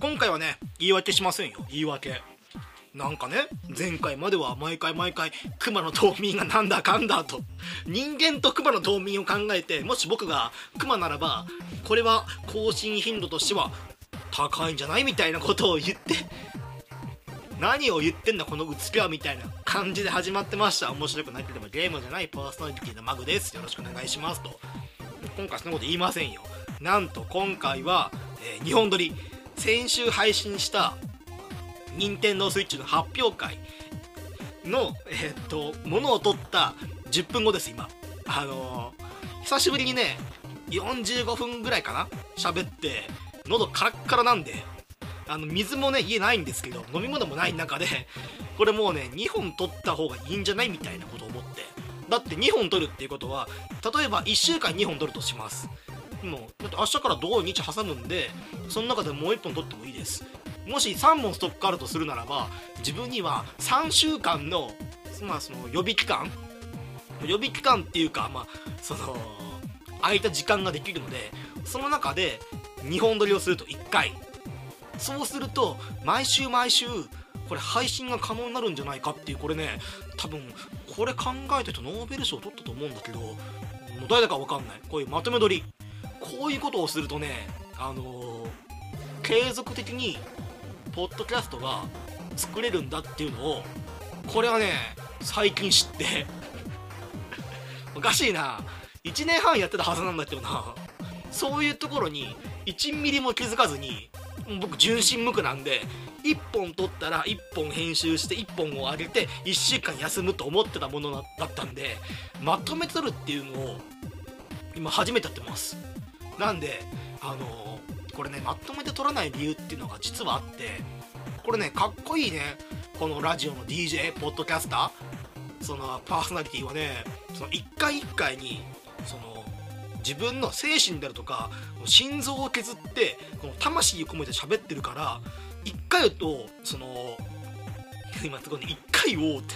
今回はね言い訳しませんよ。言い訳。なんかね前回までは毎回毎回熊の冬眠がなんだかんだと。人間と熊の冬眠を考えてもし僕が熊ならばこれは更新頻度としては高いんじゃないみたいなことを言って何を言ってんだこのうつきはみたいな感じで始まってました。面白くなければゲームじゃないパーソナリティのマグです。よろしくお願いしますと。今回そんなこと言いませんよ。なんと今回は、えー、2本撮り先週配信した任天堂 switch の発表会のえ、っとものを取った10分後です今。あのー、久しぶりにね45分ぐらいかな？喋って喉カラッカラなんであの水もね家ないんですけど飲み物もない中でこれもうね2本取った方がいいんじゃないみたいなことを思って。だって2本取るっていうことは例えば1週間2本取るとします。もうだって明日から土日挟むんでその中でもう1本取ってもいいです。もし3本ストックあるとするならば自分には3週間のまあその予備期間予備期間っていうかまあその空いた時間ができるのでその中で2本撮りをすると1回。そうすると毎週毎週これ配信が可能になるんじゃないかっていうこれね多分これ考えてるとノーベル賞取ったと思うんだけどもう誰だか分かんない。こういうまとめ撮り。こういうことをするとねあのー、継続的にポッドキャストが作れるんだっていうのをこれはね最近知って。おかしいな。1年半やってたはずなんだけどな。そういうところに1ミリも気づかずに僕純真無垢なんで1本撮ったら1本編集して1本を上げて1週間休むと思ってたものだったんでまとめて撮るっていうのを今初めてやってます。なんであの、これねまとめて撮らない理由っていうのが実はあってこれねかっこいいねこのラジオの DJ ポッドキャスター。そのパーソナリティはねその1回1回にその自分の精神であるとか心臓を削ってこの魂を込めて喋ってるから1回とその今すごいね1回をって。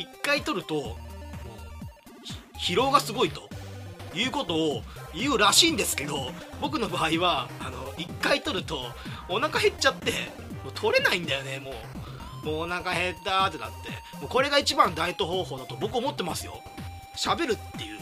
1回取ると疲労がすごいと。いうことを言うらしいんですけど僕の場合はあの1回取るとお腹減っちゃってもう取れないんだよねもう。もうお腹減ったってなってもうこれが一番ダイエット方法だと僕思ってますよ。喋るっていう。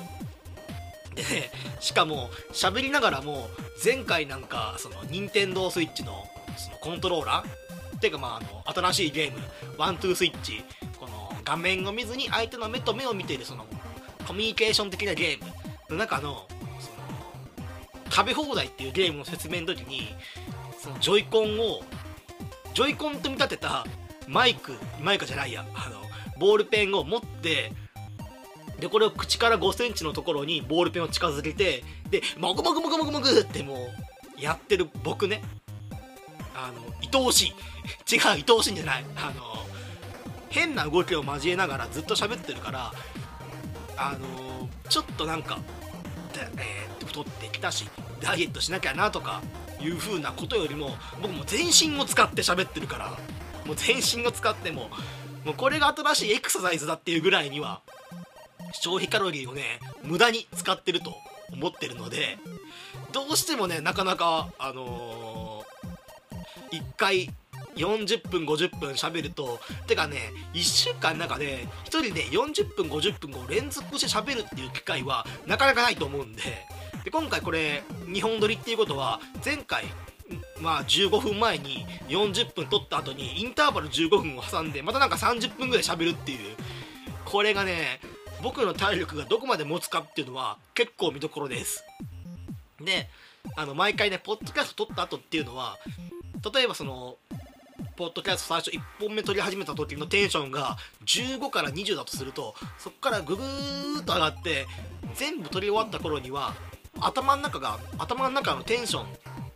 でしかも喋りながらも前回なんかその任天堂スイッチのそのコントローラーっていうかまああの新しいゲームワントゥースイッチこの画面を見ずに相手の目と目を見ているそのコミュニケーション的なゲームの中のその食べ放題っていうゲームの説明の時にそのジョイコンをジョイコンと見立てたマイクマイクじゃないやあのボールペンを持ってでこれを口から5センチのところにボールペンを近づけてでもぐもぐもぐもぐもぐってもうやってる僕ね。あの愛おしい。違う愛おしいんじゃない。あの変な動きを交えながらずっと喋ってるからあのちょっとなんか、えー、太ってきたしダイエットしなきゃなとかいう風なことよりも僕も全身を使って喋ってるからもう全身を使ってももうこれが新しいエクササイズだっていうぐらいには消費カロリーをね無駄に使ってると思ってるのでどうしてもねなかなかあのー、1回40分50分喋るとてかね1週間の中で1人で40分50分を連続して喋るっていう機会はなかなかないと思うんで。で今回これ2本撮りっていうことは前回まあ15分前に40分撮った後にインターバル15分を挟んでまたなんか30分ぐらい喋るっていう。これがね僕の体力がどこまで持つかっていうのは結構見どころです。であの毎回ねポッドキャスト撮った後っていうのは例えばそのポッドキャスト最初1本目撮り始めた時のテンションが15から20だとするとそこからググーッと上がって全部撮り終わった頃には頭の中が頭の中のテンション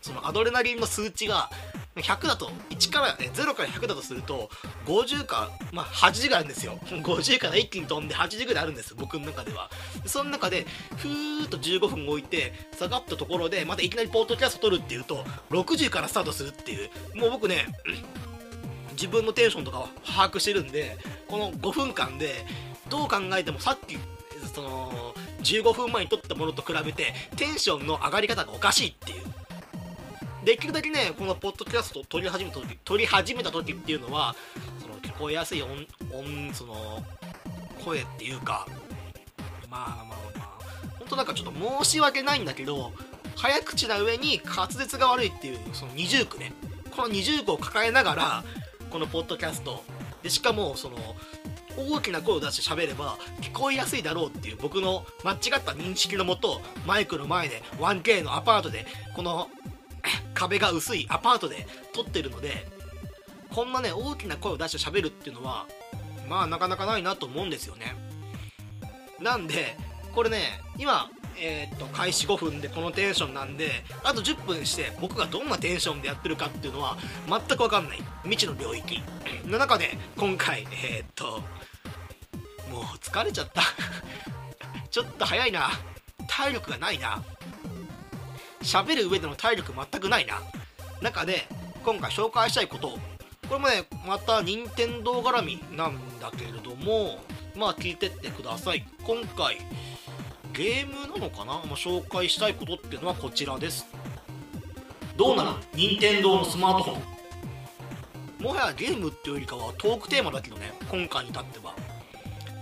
そのアドレナリンの数値が100だと1から0から100だとすると50か、まあ、80があるんですよ。50から一気に飛んで80ぐらいあるんです僕の中では。その中でふーっと15分置いて下がったところでまたいきなりポッドキャスト撮るっていうと60からスタートするっていう。もう僕ね 自分のテンションとかは把握してるんでこの5分間でどう考えてもさっきその15分前に撮ったものと比べてテンションの上がり方がおかしいっていう。できるだけねこのポッドキャストを撮り始めた時撮り始めた時っていうのはその聞こえやすい音音その声っていうかまあまあまあ本当なんかちょっと申し訳ないんだけど早口な上に滑舌が悪いっていうその二重苦ね。この二重苦を抱えながらこのポッドキャスト。でしかもその大きな声を出して喋れば聞こえやすいだろうっていう僕の間違った認識のもとマイクの前で 1K のアパートでこの壁が薄いアパートで撮ってるのでこんなね大きな声を出して喋るっていうのはまあなかなかないなと思うんですよね。なんでこれね今えー、っと開始5分でこのテンションなんであと10分して僕がどんなテンションでやってるかっていうのは全く分かんない。未知の領域。の中で今回えー、っともう疲れちゃった。ちょっと早いな。体力がないな。喋る上での体力全くないな。中で今回紹介したいこと。これもねまた任天堂絡みなんだけれどもまあ聞いてってください。今回ゲームなのかな、まあ、紹介したいことっていうのはこちらです。どうなら任天堂のスマートフォン。もはやゲームっていうよりかはトークテーマだけどね今回に至っては。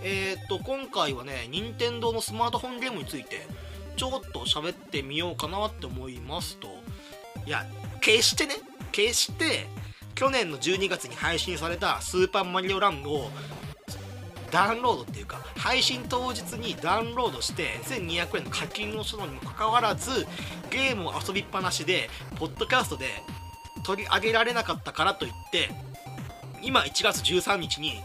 えー、っと今回はね任天堂のスマートフォンゲームについてちょっと喋ってみようかなって思いますと。いや決してね。決して去年の12月に配信された「スーパーマリオランド」をダウンロードっていうか配信当日にダウンロードして1200円の課金をしたのにもかかわらずゲームを遊びっぱなしでポッドキャストで取り上げられなかったからといって今1月13日に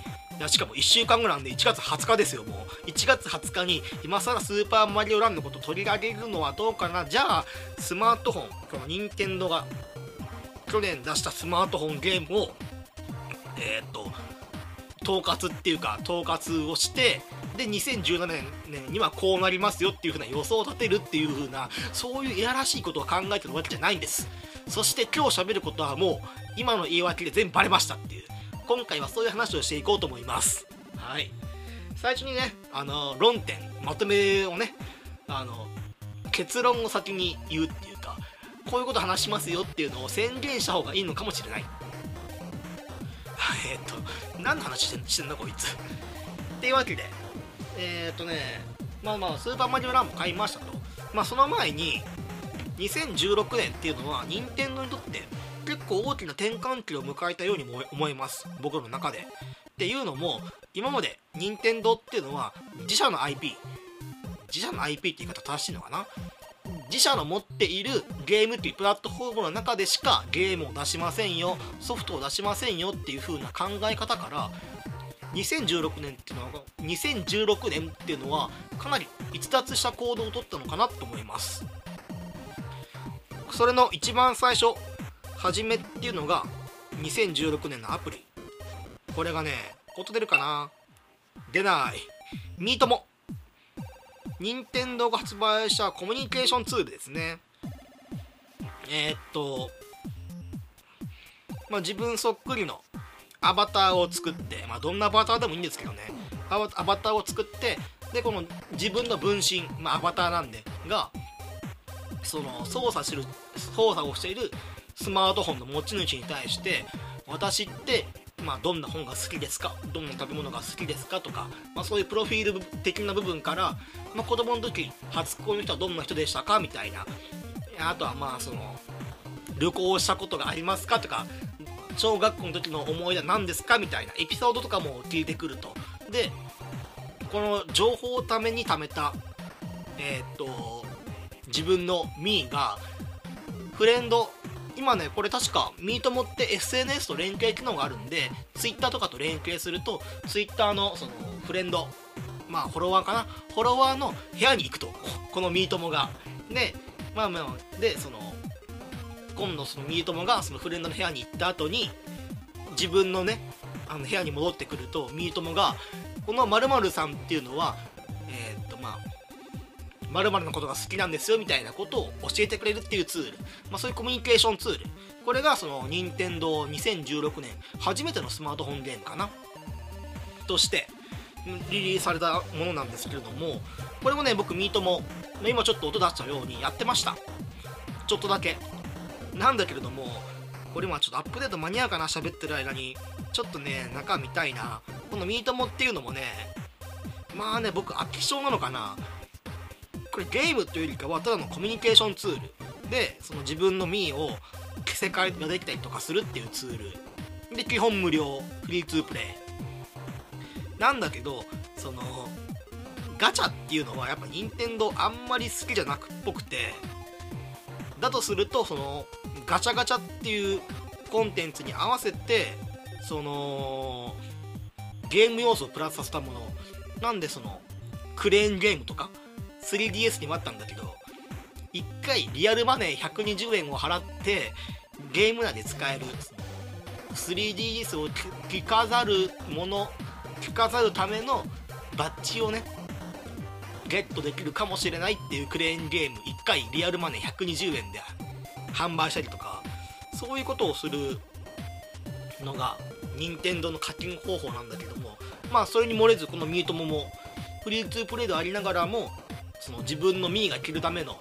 しかも1週間後なんで1月20日ですよもう。1月20日に今更スーパーマリオランのこと取り上げるのはどうかな。じゃあスマートフォンこの任天堂が去年出したスマートフォンゲームをえー、っと統括っていうか統括をしてで2017年にはこうなりますよっていう風な予想を立てるっていう風なそういういやらしいことを考えてるわけじゃないんです。そして今日喋ることはもう今の言い訳で全部バレましたっていう。今回はそういう話をしていこうと思います。はい。最初にねあの論点まとめをねあの結論を先に言うっていうかこういうこと話しますよっていうのを宣言した方がいいのかもしれない。えっと何の話してんしてんだこいつ。っていうわけでえー、っとねまあまあスーパーマリオランド買いましたと。まあその前に2016年っていうのは任天堂にとって結構大きな転換期を迎えたようにも思います。僕の中で。っていうのも今まで任天堂っていうのは自社の IP 自社の IP って言い方正しいのかな？自社の持っているゲームっていうプラットフォームの中でしかゲームを出しませんよソフトを出しませんよっていう風な考え方から2016年っていうのは2016年っていうのはかなり逸脱した行動をとったのかなと思います。それの一番最初初めっていうのが2016年のアプリ。これがね音出るかな？出ない。ミートモ任天堂が発売したコミュニケーションツールですね。えー、っとまあ、自分そっくりのアバターを作って、まあ、どんなアバターでもいいんですけどね。アバターを作ってでこの自分の分身、まあ、アバターなんでがその操作してる操作をしているスマートフォンの持ち主に対して私ってまあ、どんな本が好きですか？どんな食べ物が好きですか？とか、まあ、そういうプロフィール的な部分から、まあ、子供の時初恋の人はどんな人でしたか？みたいな。あとはまあその旅行したことがありますか？とか小学校の時の思い出は何ですか？みたいな。エピソードとかも聞いてくると。でこの情報をために貯めたえー、っと自分のミーがフレンド今ねこれ確かミートモって SNS と連携機能があるんで Twitter とかと連携すると Twitter のそのフレンドまあフォロワーかなフォロワーの部屋に行くとこのミートモが。でまあまあでその今度そのミートモがそのフレンドの部屋に行った後に自分のねあの部屋に戻ってくるとミートモがこの〇〇さんっていうのはえー、〇〇のことが好きなんですよみたいなことを教えてくれるっていうツール、まあ、そういうコミュニケーションツール。これがその任天堂2016年初めてのスマートフォンゲームかな。としてリリースされたものなんですけれどもこれもね僕ミートも今ちょっと音出したようにやってました。ちょっとだけ。なんだけれどもこれ今ちょっとアップデート間に合うかな喋ってる間に。ちょっとね中見たいな。このミートモっていうのもねまあね僕飽き性なのかな。これゲームというよりかはただのコミュニケーションツールでその自分のミーを着せ替えができたりとかするっていうツール。で基本無料フリーツープレイ。なんだけどそのガチャっていうのはやっぱ任天堂あんまり好きじゃなくっぽくてだとするとそのガチャガチャっていうコンテンツに合わせてそのゲーム要素をプラスさせたもの。なんでそのクレーンゲームとか 3DS にもあったんだけど1回リアルマネー120円を払ってゲーム内で使える 3DS を着飾るもの着飾るためのバッジをねゲットできるかもしれないっていうクレーンゲーム1回リアルマネー120円で販売したりとかそういうことをするのが任天堂の課金方法なんだけどもまあそれに漏れずこのミュートモもフリーツープレイでありながらもその自分のミーが着るための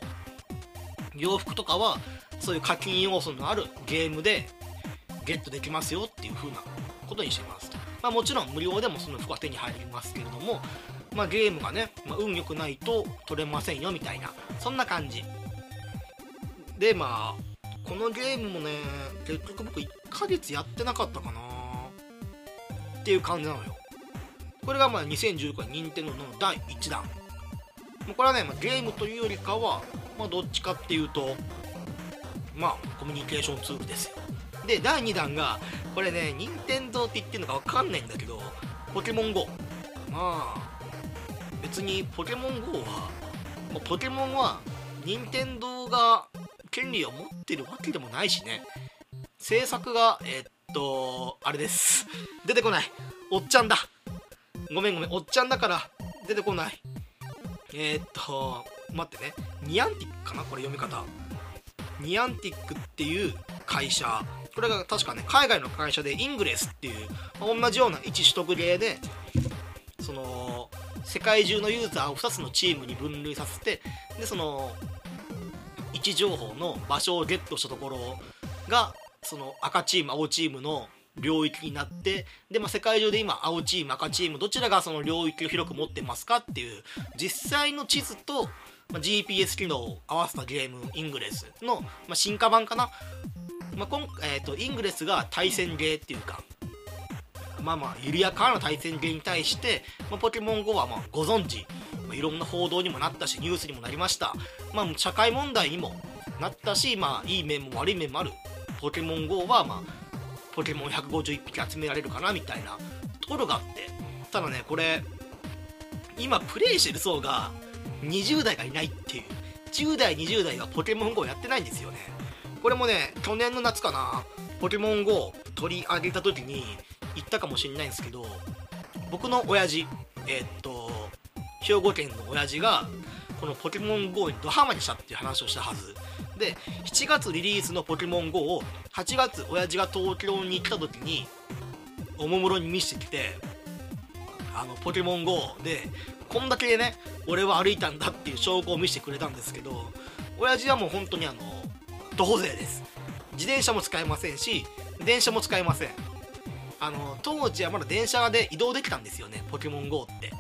洋服とかはそういう課金要素のあるゲームでゲットできますよっていう風なことにしてます。とまあ、もちろん無料でもその服は手に入りますけれども、まあ、ゲームがね、まあ、運良くないと取れませんよみたいなそんな感じ。でまあこのゲームもね結局僕1ヶ月やってなかったかな。っていう感じなのよ。これがまあ2019年任天堂の第1弾。これはね、まあ、ゲームというよりかは、まあ、どっちかっていうとまあコミュニケーションツールですよ。で第2弾がこれね任天堂って言ってるのか分かんないんだけどポケモン GO まあ別にポケモン GO はポケモンは任天堂が権利を持ってるわけでもないしね。制作がえー、っとあれです。出てこない。おっちゃんだ。ごめんごめん。おっちゃんだから出てこない。えー、っと待ってね。ニアンティックかな？これ読み方。ニアンティックっていう会社。これが確かね海外の会社でイングレスっていう、まあ、同じような位置取得例でその世界中のユーザーを2つのチームに分類させてでその位置情報の場所をゲットしたところがその赤チーム青チームの領域になってで、まあ、世界中で今青チーム赤チームどちらがその領域を広く持ってますかっていう実際の地図と、まあ、GPS 機能を合わせたゲームイングレスの、まあ、進化版かな。まあ今えーと、イングレスが対戦ゲーっていうかまあまあ緩やかな対戦ゲーに対して、まあ、ポケモン GO はまあご存知、まあ、いろんな報道にもなったしニュースにもなりました、まあ、社会問題にもなったし、まあ、いい面も悪い面もある。ポケモン GO は、まあ、ポケモン151匹集められるかなみたいなところがあって。ただねこれ今プレイしてる層が20代がいないっていう。10代20代がポケモン GO やってないんですよね。これもね去年の夏かな。ポケモン GO 取り上げた時に言ったかもしれないんですけど僕の親父えー、っと兵庫県の親父がこのポケモン GO にドハマりしたっていう話をしたはず。で7月リリースのポケモン GO を8月親父が東京に来た時におもむろに見せてきてあのポケモン GO でこんだけね俺は歩いたんだっていう証拠を見せてくれたんですけど親父はもう本当にあの徒歩税です。自転車も使えませんし電車も使えません。あの当時はまだ電車で移動できたんですよねポケモン GO って。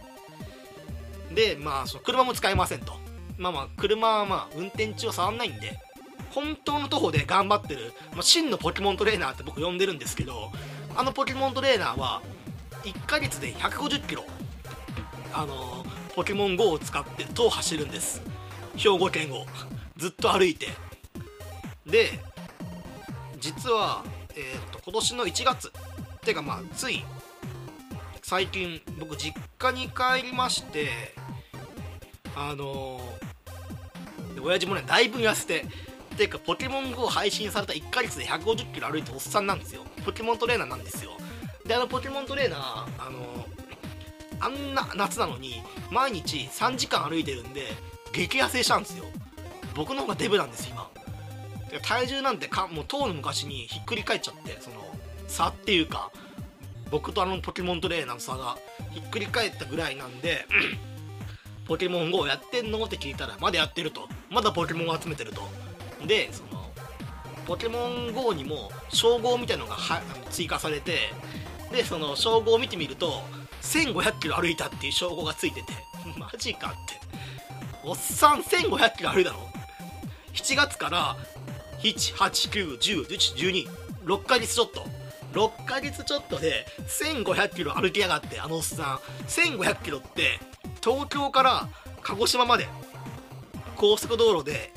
でまあその車も使えませんと。まあまあ車はまあ運転中は触んないんで本当の徒歩で頑張ってる、まあ、真のポケモントレーナーって僕呼んでるんですけどあのポケモントレーナーは1ヶ月で150キロあのポケモン GO を使って徒歩走るんです。兵庫県を。ずっと歩いて。で実は、えーと、今年の1月っていうかまあつい最近僕実家に帰りましてあのー、親父もねだいぶ痩せてていうかポケモン GO 配信された1ヶ月で150キロ歩いておっさんなんですよ。ポケモントレーナーなんですよ。であのポケモントレーナーあのー、あんな夏なのに毎日3時間歩いてるんで激痩せしたんですよ。僕の方がデブなんです今。体重なんてかもう当の昔にひっくり返っちゃってその差っていうか僕とあのポケモントレーナーの差がひっくり返ったぐらいなんでポケモン GO やってんの？って聞いたらまだやってると。まだポケモンを集めてると。でそのポケモン GO にも称号みたいのがは追加されてでその称号を見てみると1500キロ歩いたっていう称号がついてて。マジかって。おっさん1500キロ歩いたの？7月から1、8、9、10、11、12、6ヶ月ちょっと。6ヶ月ちょっとで1500キロ歩きやがってあのおっさん。1500キロって東京から鹿児島まで高速道路で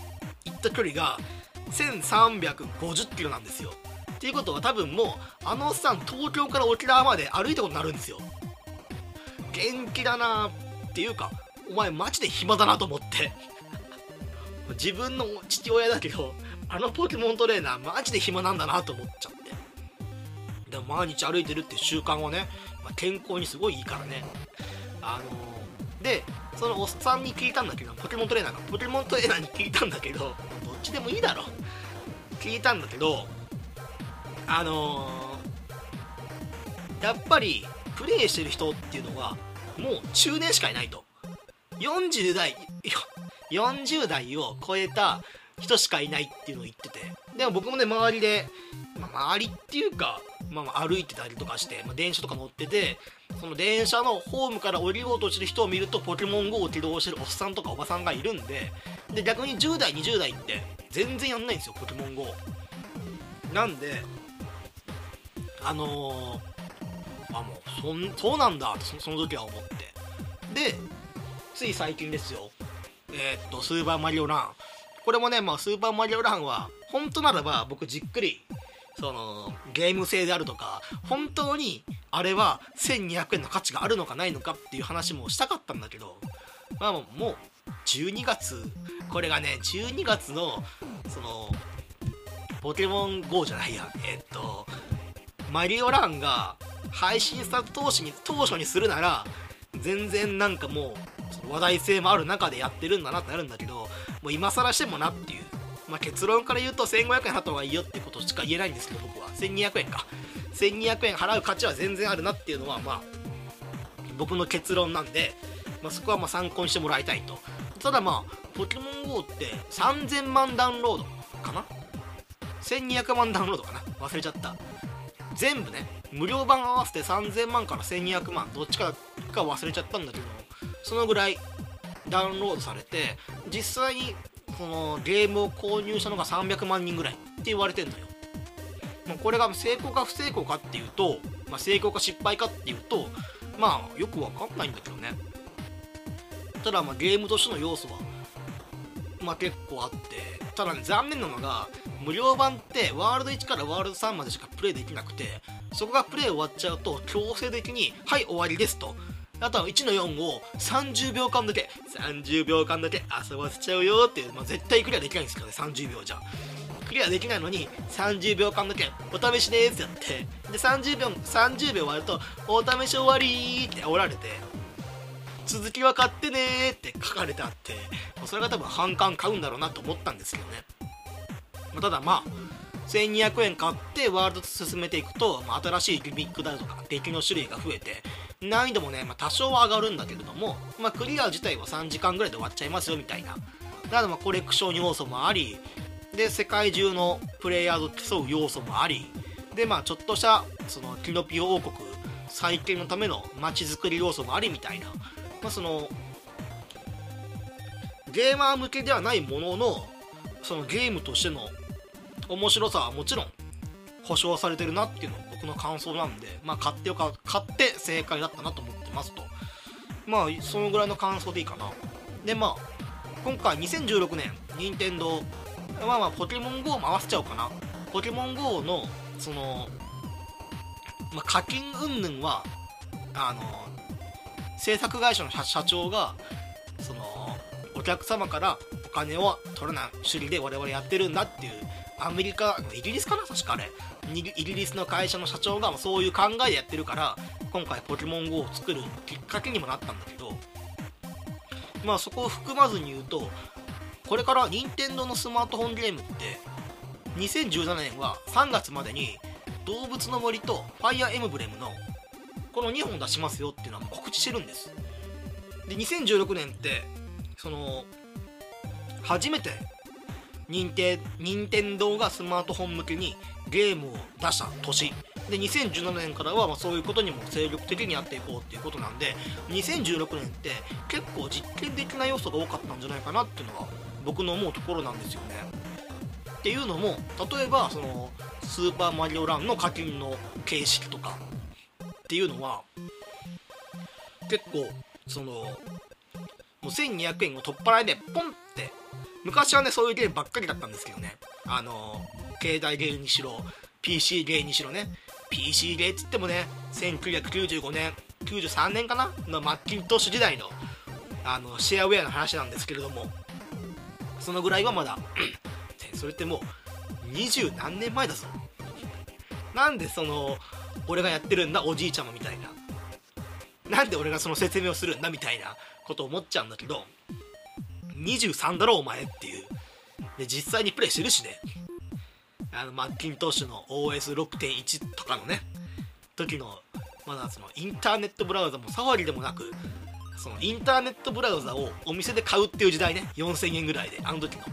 行った距離が1350キロなんですよ。っていうことは多分もうあのおっさん東京から沖縄まで歩いたことになるんですよ。元気だなっていうかお前マジで暇だなと思って。自分の父親だけどあのポケモントレーナーマジで暇なんだなと思っちゃって。でも毎日歩いてるって習慣はね、まあ、健康にすごいいいからね。あのー、でそのおっさんに聞いたんだけどポケモントレーナーがポケモントレーナーに聞いたんだけどどっちでもいいだろ。聞いたんだけどあのー、やっぱりプレイしてる人っていうのはもう中年しかいないと。40代40代を超えた人しかいないっていうのを言ってて。でも僕もね周りで、まあ、周りっていうか、まあ、歩いてたりとかして、まあ、電車とか乗っててその電車のホームから降りようとしてる人を見るとポケモン GO を起動してるおっさんとかおばさんがいるんでで逆に10代20代って全然やんないんですよポケモン GO なんであのー、あもうそんそうなんだってその時は思って。でつい最近ですよ。えー、っとスーパーマリオラン。これもね、まあ、スーパーマリオランは本当ならば僕じっくりそのゲーム性であるとか本当にあれは1200円の価値があるのかないのかっていう話もしたかったんだけどまあもう12月これがね12月のそのポケモン GO じゃないやえっとマリオランが配信スタート当初に当初にするなら全然なんかもう話題性もある中でやってるんだなってなるんだけどもう今更してもなっていうまあ、結論から言うと1500円払った方がいいよってことしか言えないんですけど僕は。1200円か。1200円払う価値は全然あるなっていうのはまあ僕の結論なんで、まあ、そこはま参考にしてもらいたいと。ただまあポケモン GO って3000万ダウンロードかな？1200万ダウンロードかな？忘れちゃった。全部ね無料版合わせて3000万から1200万どっちかか忘れちゃったんだけどそのぐらいダウンロードされて実際にそのゲームを購入したのが300万人ぐらいって言われてんのよ、まあ、これが成功か不成功かっていうと、まあ、成功か失敗かっていうとまあよくわかんないんだけどね。ただまあゲームとしての要素はまあ結構あってただね残念なのが無料版ってワールド1からワールド3までしかプレイできなくてそこがプレイ終わっちゃうと強制的に「はい終わりです」と。あとは1の4を30秒間だけ30秒間だけ遊ばせちゃうよっていう、まあ、絶対クリアできないんですからね30秒じゃ。クリアできないのに30秒間だけお試しですやって。で30秒30秒終わるとお試し終わりって煽られて続きは買ってねって書かれてあってそれが多分反感買うんだろうなと思ったんですけどね、ま、ただまあ1200円買ってワールド進めていくと、まあ、新しいギミックだとか敵の種類が増えて難易度もね、まあ、多少は上がるんだけれども、まあ、クリア自体は3時間ぐらいで終わっちゃいますよみたいな。だからまコレクション要素もありで世界中のプレイヤーと競う要素もありでまあちょっとしたそのキノピオ王国再建のための街づくり要素もありみたいな、まあ、そのゲーマー向けではないもののそのゲームとしての面白さはもちろん保証されてるなっていうのが僕の感想なんで、まあ、買ってよか買って正解だったなと思ってますと。まあそのぐらいの感想でいいかな。でまあ今回2016年任天堂まあまあポケモン GO も合わせちゃおうかな。ポケモン GO のその、まあ、課金云々はあの制作会社の社長がそのお客様からお金を取らない主義で我々やってるんだっていうアメリカイギリスかな？確かあれ。イギリスの会社の社長がそういう考えでやってるから今回ポケモン GO を作るきっかけにもなったんだけど。まあそこを含まずに言うとこれから任天堂のスマートフォンゲームって2017年は3月までに動物の森とファイアーエムブレムのこの2本出しますよっていうのは告知してるんです。で2016年ってその初めて任天任天堂がスマートフォン向けにゲームを出した年で2017年からはまそういうことにも精力的にやっていこうっていうことなんで2016年って結構実験的な要素が多かったんじゃないかなっていうのが僕の思うところなんですよね。っていうのも例えばそのスーパーマリオランの課金の形式とかっていうのは結構そのもう1200円を取っ払いでポンって昔はねそういうゲームばっかりだったんですけどね。あの携帯ゲーにしろ PC ゲーにしろね。PC ゲーっつってもね1995年93年かな？のマッキントッシュ時代のあのシェアウェアの話なんですけれども。そのぐらいはまだ。それってもう二十何年前だぞ。なんでその俺がやってるんだ？おじいちゃまみたいな。なんで俺がその説明をするんだ？みたいなことを思っちゃうんだけど。23だろお前っていう。で実際にプレイしてるしね。あのマッキントッシュの OS6.1 とかのね。時のまだそのインターネットブラウザもサファリでもなくそのインターネットブラウザをお店で買うっていう時代ね。4000円ぐらいであの時の。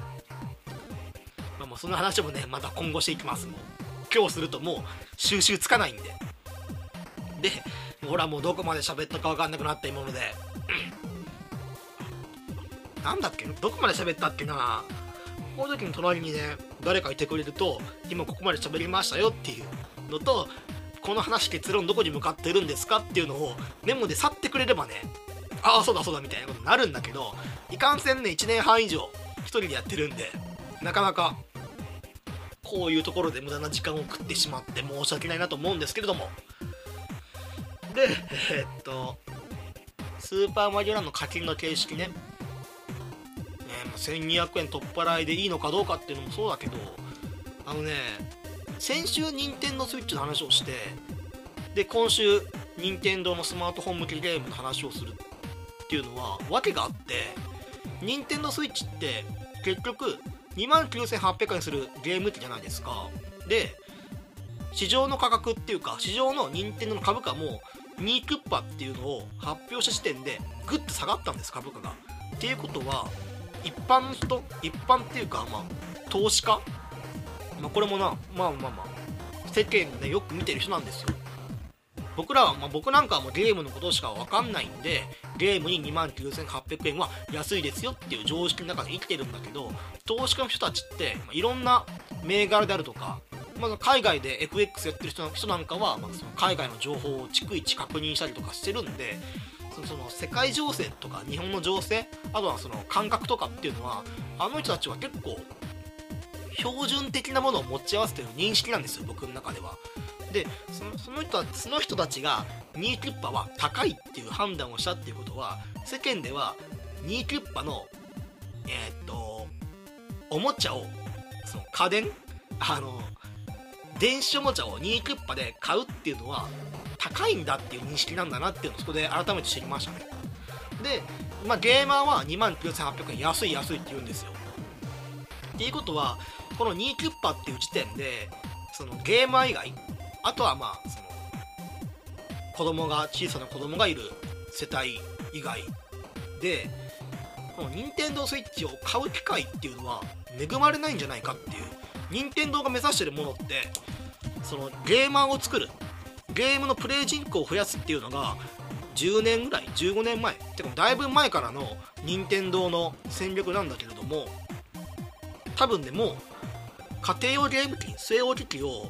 まあもうその話もねまた今後していきます。もう今日するともう収集つかないんで。でほらもうどこまで喋ったか分かんなくなったもので。うんなんだっけ？どこまで喋ったっけな？この時の隣にね誰かいてくれると今ここまで喋りましたよっていうのとこの話結論どこに向かってるんですかっていうのをメモで去ってくれればねああそうだそうだみたいなことになるんだけどいかんせんね1年半以上1人でやってるんでなかなかこういうところで無駄な時間を食ってしまって申し訳ないなと思うんですけれども。でえー、っとスーパーマリオランの課金の形式ね。1200円取っ払いでいいのかどうかっていうのもそうだけどあのね先週任天堂スイッチの話をしてで今週任天堂のスマートフォン向けゲームの話をするっていうのは訳があって任天堂スイッチって結局2万9800円するゲーム機じゃないですか。で市場の価格っていうか市場の任天堂の株価も2クッパっていうのを発表した時点でグッと下がったんです株価が。っていうことは一般の人一般っていうかまあ投資家、まあ、これもなまあまあまあ世間でよく見てる人なんですよ。僕らは、まあ、僕なんかはもうゲームのことしか分かんないんでゲームに2万9800円は安いですよっていう常識の中で生きてるんだけど投資家の人たちって、まあ、いろんな銘柄であるとか、まあ、海外で FX やってる人人なんかは、まあ、その海外の情報を逐一確認したりとかしてるんでその世界情勢とか日本の情勢あとはその感覚とかっていうのはあの人たちは結構標準的なものを持ち合わせてる認識なんですよ僕の中では。でそのその人その人たちがニーキュッパは高いっていう判断をしたっていうことは世間ではニーキュッパのえー、っとおもちゃをその家電あの電子おもちゃをニーキュッパで買うっていうのは高いんだっていう認識なんだなっていうのをそこで改めて知りましたね。で、まあ、ゲーマーは2万9800円安い安いって言うんですよ。っていうことはこの2キュッパっていう時点でそのゲーマー以外あとはまあその子供が小さな子供がいる世帯以外でこの任天堂スイッチを買う機会っていうのは恵まれないんじゃないかっていう任天堂が目指してるものってそのゲーマーを作るゲームのプレイ人口を増やすっていうのが10年ぐらい15年前ってかだいぶ前からの任天堂の戦略なんだけれども多分ねも家庭用ゲーム機据え置き機を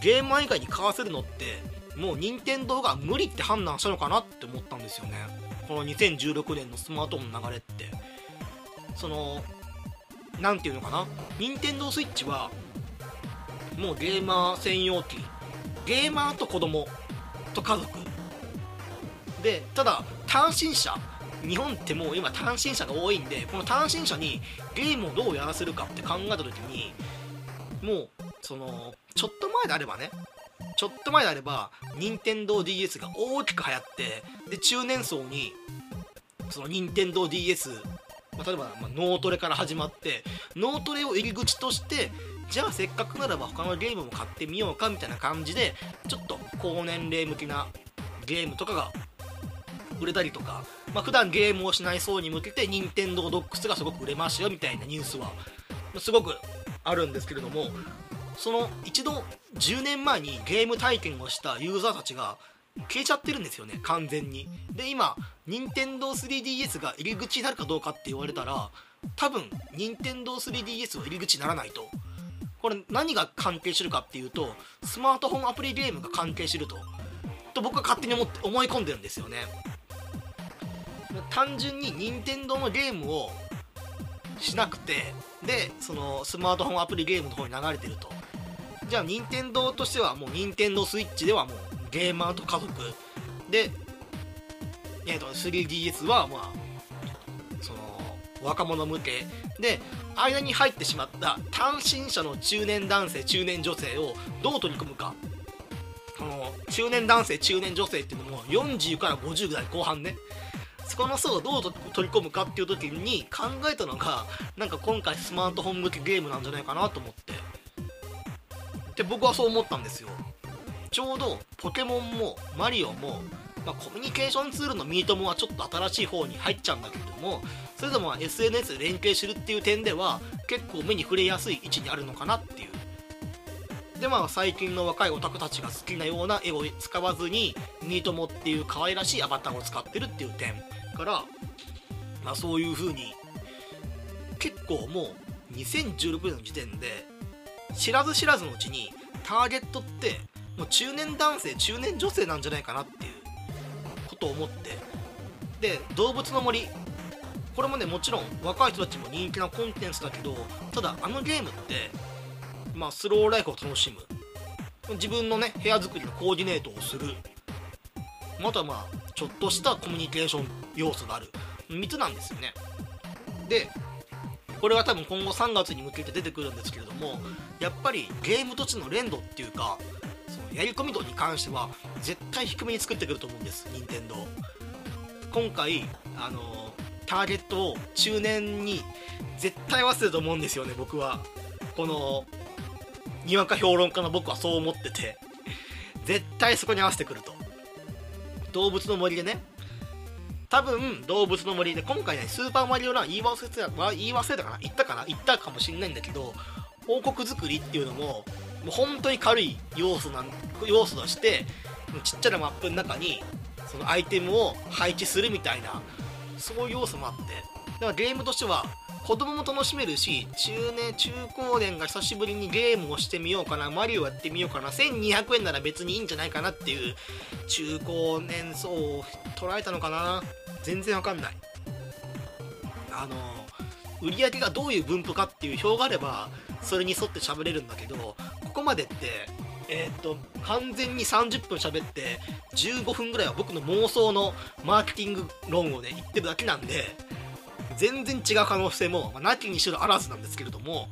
ゲーム以外に買わせるのってもう任天堂が無理って判断したのかなって思ったんですよね。この2016年のスマートフォンの流れって。その何て言うのかな？任天堂スイッチはもうゲーマー専用機。ゲーマーと子供。と家族。でただ単身者。日本ってもう今単身者が多いんでこの単身者にゲームをどうやらせるかって考えた時にもうそのちょっと前であればねちょっと前であれば任天堂 d s が大きく流行ってで中年層にその任天堂 d s まあ、例えば、まあ、脳トレから始まって脳トレを入り口としてじゃあせっかくならば他のゲームも買ってみようかみたいな感じでちょっと高年齢向きなゲームとかが売れたりとか、まあ、普段ゲームをしない層に向けて任天堂ドックスがすごく売れましたよみたいなニュースはすごくあるんですけれどもその一度10年前にゲーム体験をしたユーザーたちが消えちゃってるんですよね完全に。で今 Nintendo3DS が入り口になるかどうかって言われたら多分 Nintendo3DS は入り口にならないと。これ何が関係してるかっていうとスマートフォンアプリゲームが関係してると。と僕は勝手に思って思い込んでるんですよね。単純に任天堂のゲームをしなくてでそのスマートフォンアプリゲームの方に流れてると。じゃあ任天堂としてはもう任天堂スイッチではもうゲーマーと家族。で、えー、と 3DS はまあその若者向け。で間に入ってしまった単身者の中年男性中年女性をどう取り込むか。この中年男性中年女性っていうのも40から50ぐらい後半ね。そこの層をどう取り込むかっていう時に考えたのがなんか今回スマートフォン向けゲームなんじゃないかなと思って。で僕はそう思ったんですよ。ちょうどポケモンもマリオも、まあ、コミュニケーションツールのミートモはちょっと新しい方に入っちゃうんだけれどもそれでも SNS で連携してるっていう点では結構目に触れやすい位置にあるのかなっていう。でまあ最近の若いオタクたちが好きなような絵を使わずにミートモっていう可愛らしいアバターを使ってるっていう点から、まあ、そういう風に結構もう2016年の時点で知らず知らずのうちにターゲットってもう中年男性中年女性なんじゃないかなっていうことを思って。で動物の森。これもねもちろん若い人たちも人気なコンテンツだけどただあのゲームってまあスローライフを楽しむ。自分のね部屋作りのコーディネートをする。またまあちょっとしたコミュニケーション要素がある。3つなんですよね。でこれは多分今後3月に向けて出てくるんですけれどもやっぱりゲームとしての連動っていうかやり込み度に関しては絶対低めに作ってくると思うんです任天堂今回あのターゲットを中年に絶対合わせると思うんですよね僕は。このにわか評論家の僕はそう思ってて。絶対そこに合わせてくると。動物の森でね。多分動物の森で今回ねスーパーマリオラン言い忘れた言い忘れたかな？言ったかな？言ったかもしんないんだけど王国作りっていうのももう本当に軽い要素なん要素としてちっちゃなマップの中にそのアイテムを配置するみたいなそういう要素もあって。だからゲームとしては子供も楽しめるし中年中高年が久しぶりにゲームをしてみようかなマリオやってみようかな1200円なら別にいいんじゃないかなっていう中高年層を捉えたのかな。全然わかんない。あの売り上げがどういう分布かっていう表があればそれに沿って喋れるんだけどここまでってえー、と完全に30分喋って15分ぐらいは僕の妄想のマーケティング論をね言ってるだけなんで全然違う可能性も、まあ、なきにしろあらずなんですけれども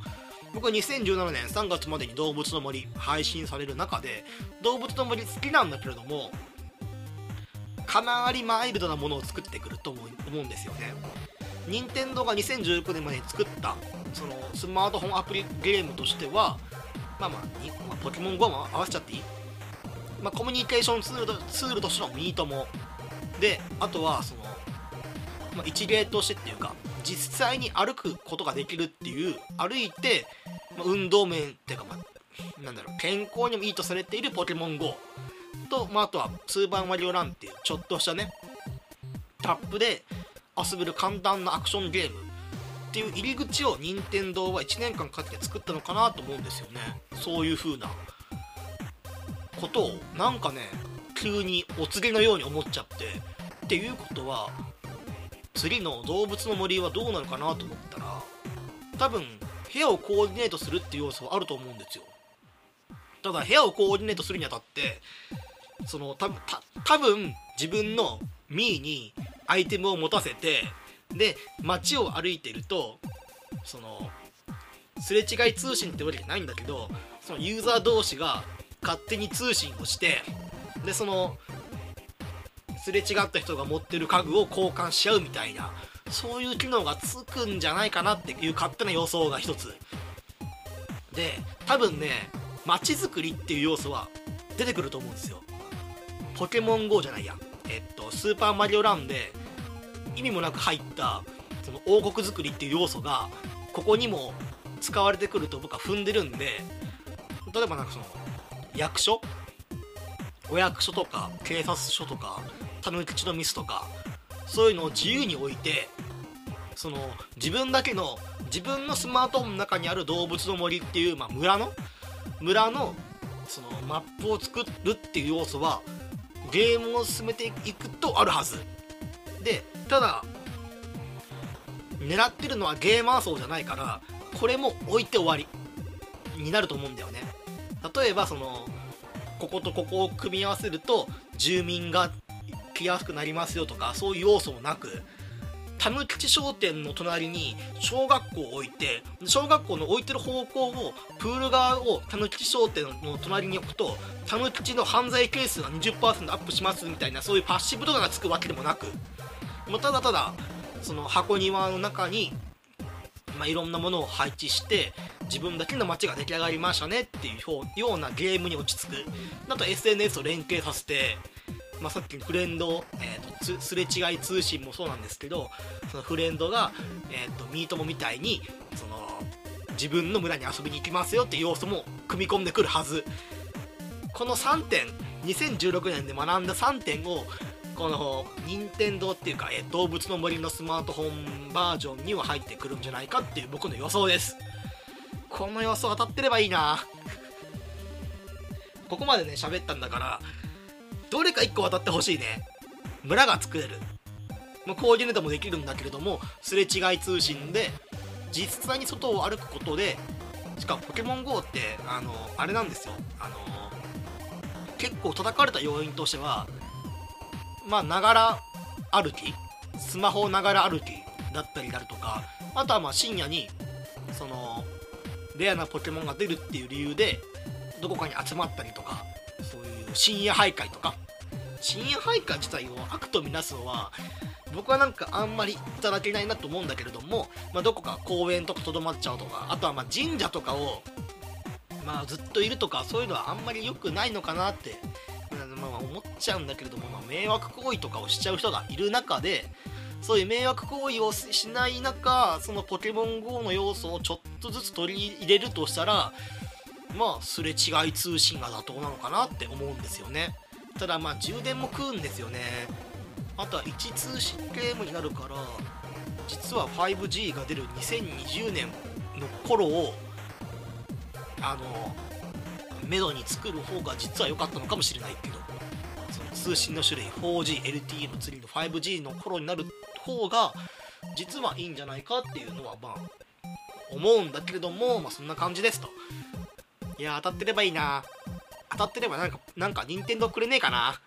僕は2017年3月までに動物の森配信される中で動物の森好きなんだけれどもかなりマイルドなものを作ってくると思うんですよね。任天堂が2019年までに作ったそのスマートフォンアプリゲームとしてはまあまあ、まあ、ポケモン GO も合わせちゃっていい、まあ、コミュニケーションツールツールとしてのミートも。であとはそのまあ、一例としてっていうか実際に歩くことができるっていう歩いて、まあ、運動面っていうか、まあ、なんだろう健康にもいいとされているポケモン GO と、まあ、あとはスーパーマリオランっていうちょっとしたねタップで遊べる簡単なアクションゲームっていう入り口を任天堂は1年間かけて作ったのかなと思うんですよね。そういう風なことをなんかね急にお告げのように思っちゃって。っていうことは次の動物の森はどうなるかなと思ったら多分部屋をコーディネートするっていう要素はあると思うんですよ。ただ部屋をコーディネートするにあたってそのたた多分自分のミーにアイテムを持たせてで街を歩いてるとそのすれ違い通信ってわけじゃないんだけどそのユーザー同士が勝手に通信をしてでそのすれ違った人が持ってる家具を交換し合うみたいなそういう機能がつくんじゃないかなっていう勝手な予想が一つ。で多分ね街づくりっていう要素は出てくると思うんですよ。ポケモン GO じゃないや。えっとスーパーマリオランで意味もなく入ったその王国づくりっていう要素がここにも使われてくると僕は踏んでるんで例えばなんかその役所？お役所とか警察署とかたぬきちのミスとかそういうのを自由に置いてその自分だけの自分のスマートフォンの中にある動物の森っていう、まあ、村の？村のそのマップを作るっていう要素はゲームを進めていくとあるはず。でただ狙ってるのはゲーマー層じゃないからこれも置いて終わりになると思うんだよね。例えばそのこことここを組み合わせると住民が来やすくなりますよとかそういう要素もなくたぬきち商店の隣に小学校を置いて小学校の置いてる方向をプール側をたぬきち商店の隣に置くとたぬきちの犯罪係数が20%アップしますみたいなそういうパッシブとかがつくわけでもなくもうただただその箱庭の中に、まあ、いろんなものを配置して自分だけの街が出来上がりましたねっていうようなゲームに落ち着く。あと SNS を連携させてまあ、さっきのフレンド、えーと、すれ違い通信もそうなんですけどそのフレンドが、えーと、ミートモみたいにその自分の村に遊びに行きますよっていう要素も組み込んでくるはず。この3点2016年で学んだ3点をこの任天堂っていうか、え、動物の森のスマートフォンバージョンには入ってくるんじゃないかっていう僕の予想です。この予想当たってればいいな。ここまでね喋ったんだからどれか1個渡ってほしいね。村が作れる。まコーディネートもできるんだけれどもすれ違い通信で実際に外を歩くことでしかもポケモン GO ってあのあれなんですよ。あの結構叩かれた要因としてはまあながら歩きスマホながら歩きだったりだとかあとはまあ深夜にそのレアなポケモンが出るっていう理由でどこかに集まったりとかそういう深夜徘徊とか。深夜徘徊自体を悪とみなすのは僕はなんかあんまりいただけないなと思うんだけれども、まあ、どこか公園とかとどまっちゃうとかあとはま神社とかを、まあ、ずっといるとかそういうのはあんまり良くないのかなって、まあ、思っちゃうんだけれども、まあ、迷惑行為とかをしちゃう人がいる中でそういう迷惑行為をしない中そのポケモン GO の要素をちょっとずつ取り入れるとしたらまあすれ違い通信が妥当なのかなって思うんですよね。ただまあ充電も食うんですよねあとは位置通信ゲームになるから実は 5G が出る2020年の頃をあのメドに作る方が実は良かったのかもしれないけど通信の種類 4GLTE の次の 5G の頃になる方が実はいいんじゃないかっていうのはまあ思うんだけれども、まあ、そんな感じですといや当たってればいいな当たってればなんか、なんか、任天堂くれねえかな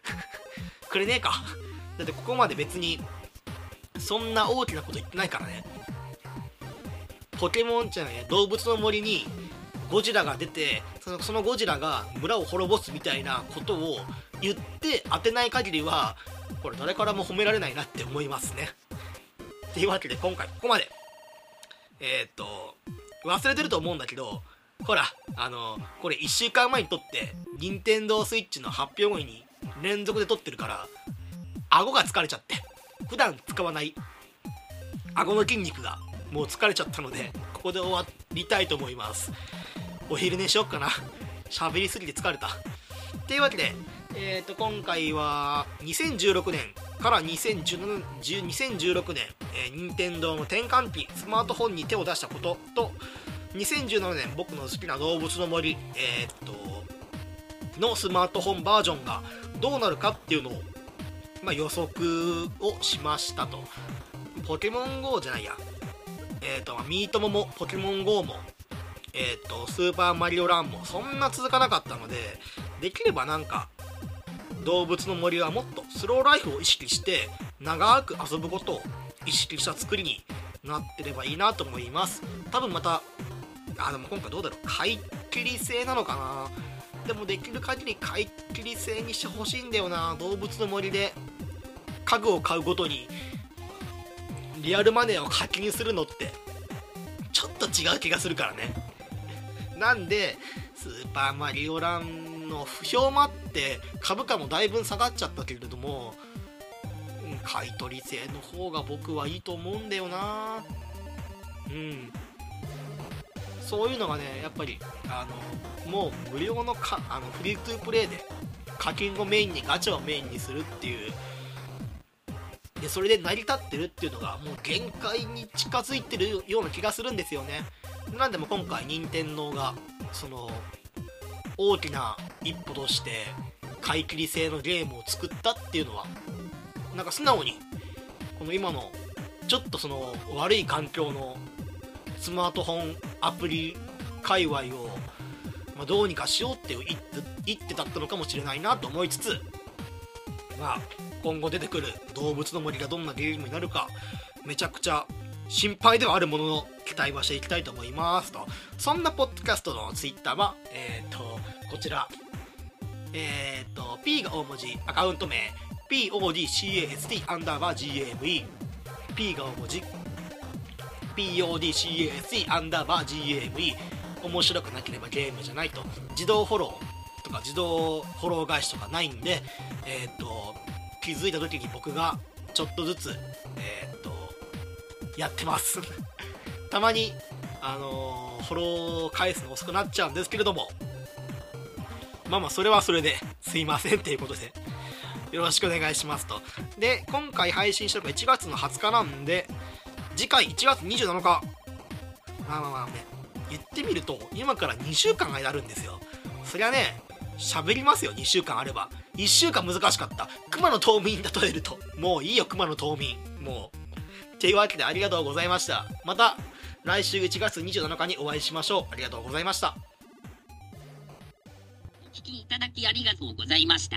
くれねえか。だってここまで別に、そんな大きなこと言ってないからね。ポケモンじゃない動物の森にゴジラが出てそのそのゴジラが村を滅ぼすみたいなことを言って当てない限りはこれ誰からも褒められないなって思いますね。っていうわけで今回ここまで。えー、っと忘れてると思うんだけどほらあのこれ1週間前に撮って任天堂スイッチの発表後に連続で撮ってるから顎が疲れちゃって普段使わない顎の筋肉がもう疲れちゃったのでここで終わりたいと思います。お昼寝しよっかな。喋りすぎて疲れた。というわけで、えー、と今回は2016年から2017 2016年、えー、任天堂の転換期スマートフォンに手を出したことと2017年僕の好きな動物の森、えー、っとのスマートフォンバージョンがどうなるかっていうのを、まあ、予測をしましたと。ポケモン GO じゃないや。えー、っとミートモもポケモン GO もえー、っとスーパーマリオランもそんな続かなかったのでできればなんか動物の森はもっとスローライフを意識して長く遊ぶことを意識した作りになってればいいなと思います。多分またあでも今回どうだろう。買い切り制なのかな？でもできる限り買い切り制にしてほしいんだよな。動物の森で家具を買うごとにリアルマネーを課金するのってちょっと違う気がするからね。なんでスーパーマリオランの不評もあって株価もだいぶ下がっちゃったけれども買取制の方が僕はいいと思うんだよな。うん。そういうのがねやっぱりあのもう無料のかあのフリートゥープレイで課金をメインにガチャをメインにするっていう。でそれで成り立ってるっていうのがもう限界に近づいてるような気がするんですよね。なんでも今回任天堂がその大きな一歩として買い切り制のゲームを作ったっていうのはなんか素直にこの今のちょっとその悪い環境のスマートフォンアプリ界隈を、ま、どうにかしようっていう一手だったのかもしれないなと思いつつまあ今後出てくる動物の森がどんなゲームになるかめちゃくちゃ心配ではあるものの期待はしていきたいと思いますと。そんなポッドキャストのツイッターはえっ、ー、とこちら。えっ、ー、と P が大文字アカウント名。PODCAST アンダーバー GAME P が大文字。PODCASE アンダーバー GAME 面白くなければゲームじゃないと。自動フォローとか自動フォロー返しとかないんでえっ、ー、と気づいた時に僕がちょっとずつえっ、ー、とやってます。たまにあのー、フォロー返すの遅くなっちゃうんですけれども。まあまあそれはそれですいませんっていうことで。よろしくお願いしますと。で今回配信したのが1月の20日なんで次回1月27日。まあまあまあね。言ってみると今から2週間があるんですよ。そりゃね喋りますよ2週間あれば。1週間難しかった。熊の冬眠例えると。もういいよ熊の冬眠。もう。というわけでありがとうございましたまた来週1月27日にお会いしましょうありがとうございましたお聞きいただきありがとうございました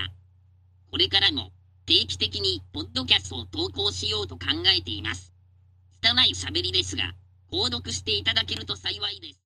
これからも定期的にポッドキャストを投稿しようと考えています。拙い喋りですが、購読していただけると幸いです。